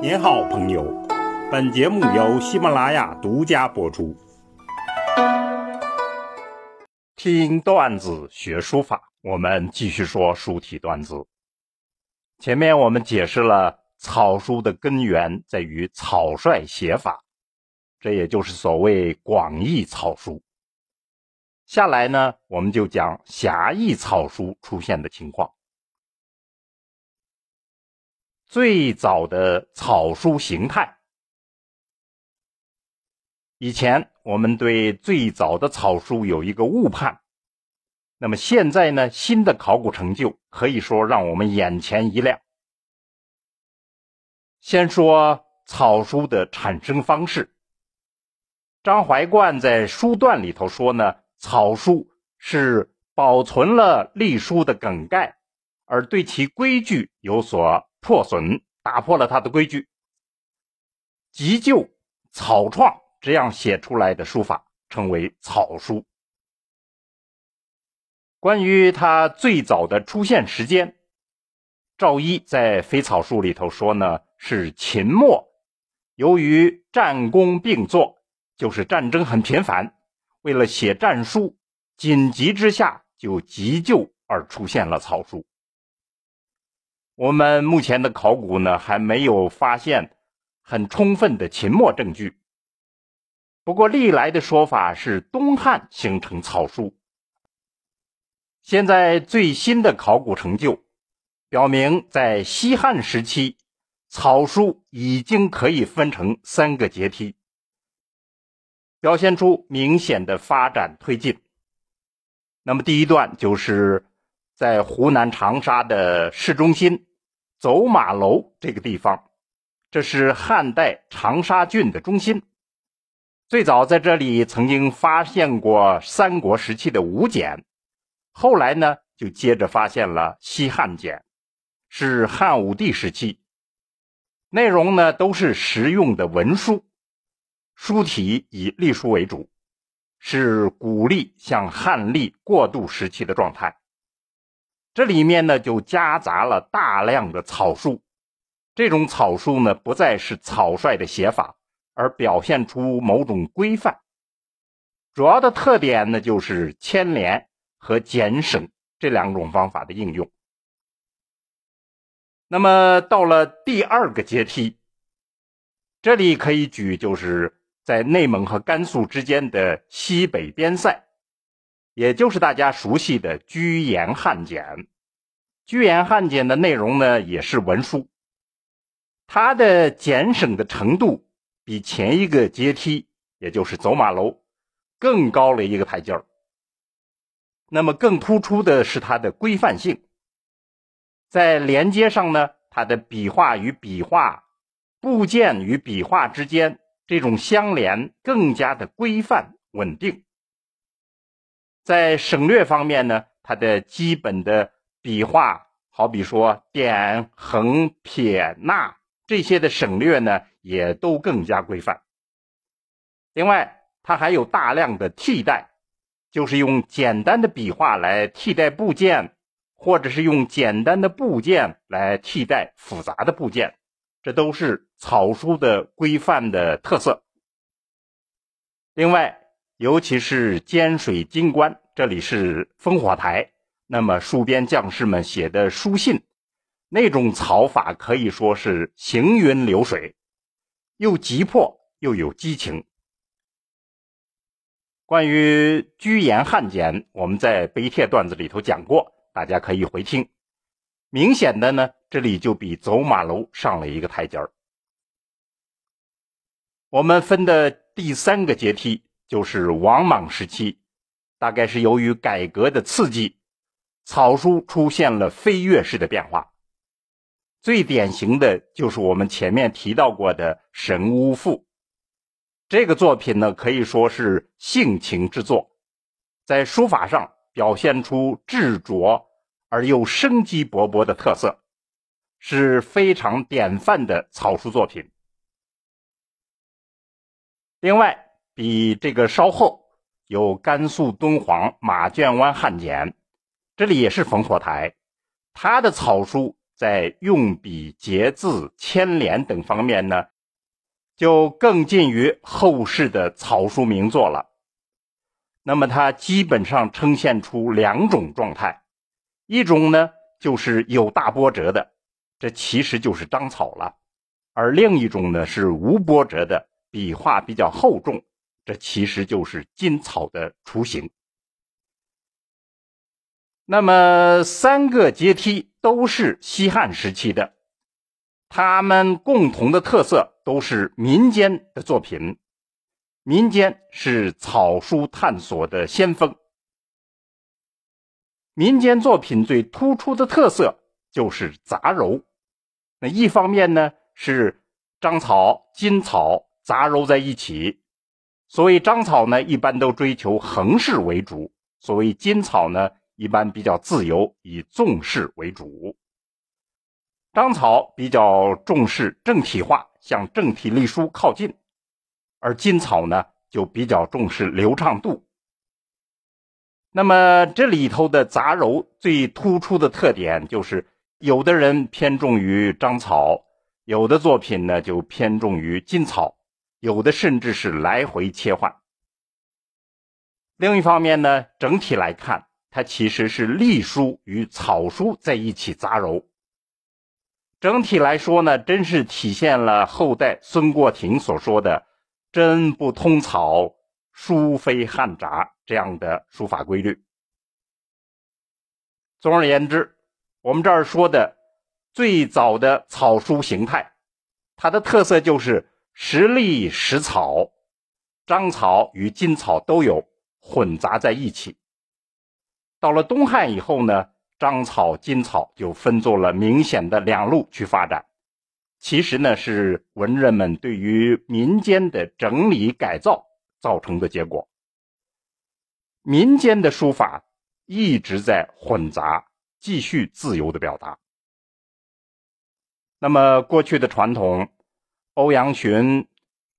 您好，朋友。本节目由喜马拉雅独家播出。听段子学书法，我们继续说书体段子。前面我们解释了草书的根源在于草率写法，这也就是所谓广义草书。下来呢，我们就讲狭义草书出现的情况。最早的草书形态，以前我们对最早的草书有一个误判，那么现在呢，新的考古成就可以说让我们眼前一亮。先说草书的产生方式，张怀灌在书段里头说呢，草书是保存了隶书的梗概，而对其规矩有所。破损，打破了他的规矩，急救草创，这样写出来的书法称为草书。关于它最早的出现时间，赵一在《飞草书》里头说呢，是秦末，由于战功并作，就是战争很频繁，为了写战书，紧急之下就急救而出现了草书。我们目前的考古呢，还没有发现很充分的秦末证据。不过历来的说法是东汉形成草书。现在最新的考古成就表明，在西汉时期，草书已经可以分成三个阶梯，表现出明显的发展推进。那么第一段就是在湖南长沙的市中心。走马楼这个地方，这是汉代长沙郡的中心。最早在这里曾经发现过三国时期的吴简，后来呢就接着发现了西汉简，是汉武帝时期。内容呢都是实用的文书，书体以隶书为主，是古隶向汉隶过渡时期的状态。这里面呢就夹杂了大量的草书，这种草书呢不再是草率的写法，而表现出某种规范。主要的特点呢就是牵连和减省这两种方法的应用。那么到了第二个阶梯，这里可以举就是在内蒙和甘肃之间的西北边塞。也就是大家熟悉的居延汉简，居延汉简的内容呢也是文书，它的简省的程度比前一个阶梯，也就是走马楼，更高了一个台阶儿。那么更突出的是它的规范性，在连接上呢，它的笔画与笔画、部件与笔画之间这种相连更加的规范稳定。在省略方面呢，它的基本的笔画，好比说点、横、撇、捺这些的省略呢，也都更加规范。另外，它还有大量的替代，就是用简单的笔画来替代部件，或者是用简单的部件来替代复杂的部件，这都是草书的规范的特色。另外，尤其是尖水金关，这里是烽火台。那么戍边将士们写的书信，那种草法可以说是行云流水，又急迫又有激情。关于居延汉简，我们在碑帖段子里头讲过，大家可以回听。明显的呢，这里就比走马楼上了一个台阶儿。我们分的第三个阶梯。就是王莽时期，大概是由于改革的刺激，草书出现了飞跃式的变化。最典型的就是我们前面提到过的《神巫赋》这个作品呢，可以说是性情之作，在书法上表现出执着而又生机勃勃的特色，是非常典范的草书作品。另外。比这个稍后有甘肃敦煌马圈湾汉简，这里也是烽火台，它的草书在用笔、结字、牵连等方面呢，就更近于后世的草书名作了。那么它基本上呈现出两种状态，一种呢就是有大波折的，这其实就是章草了；而另一种呢是无波折的，笔画比较厚重，这其实就是金草的雏形。那么三个阶梯都是西汉时期的，它们共同的特色都是民间的作品。民间是草书探索的先锋。民间作品最突出的特色就是杂糅。那一方面呢是章草、金草杂糅在一起，所谓章草呢一般都追求横式为主，所谓金草呢一般比较自由，以纵式为主。章草比较重视正体化，向正体隶书靠近。而金草呢，就比较重视流畅度。那么这里头的杂糅最突出的特点就是，有的人偏重于章草，有的作品呢就偏重于金草，有的甚至是来回切换。另一方面呢，整体来看，它其实是隶书与草书在一起杂糅。整体来说呢，真是体现了后代孙过庭所说的。真不通草，书非汉札这样的书法规律。总而言之，我们这儿说的最早的草书形态，它的特色就是实隶实草，章草与金草都有混杂在一起。到了东汉以后呢，章草、金草就分作了明显的两路去发展。其实呢，是文人们对于民间的整理改造造成的结果。民间的书法一直在混杂，继续自由的表达。那么，过去的传统，欧阳询、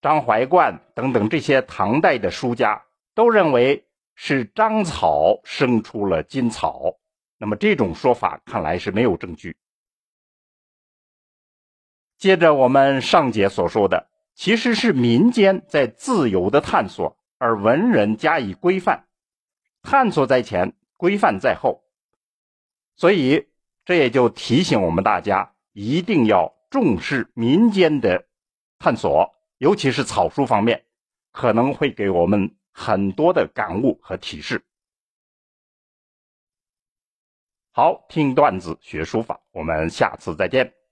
张怀灌等等这些唐代的书家都认为是章草生出了金草。那么，这种说法看来是没有证据。接着我们上节所说的，其实是民间在自由的探索，而文人加以规范，探索在前，规范在后。所以这也就提醒我们大家，一定要重视民间的探索，尤其是草书方面，可能会给我们很多的感悟和提示。好，听段子学书法，我们下次再见。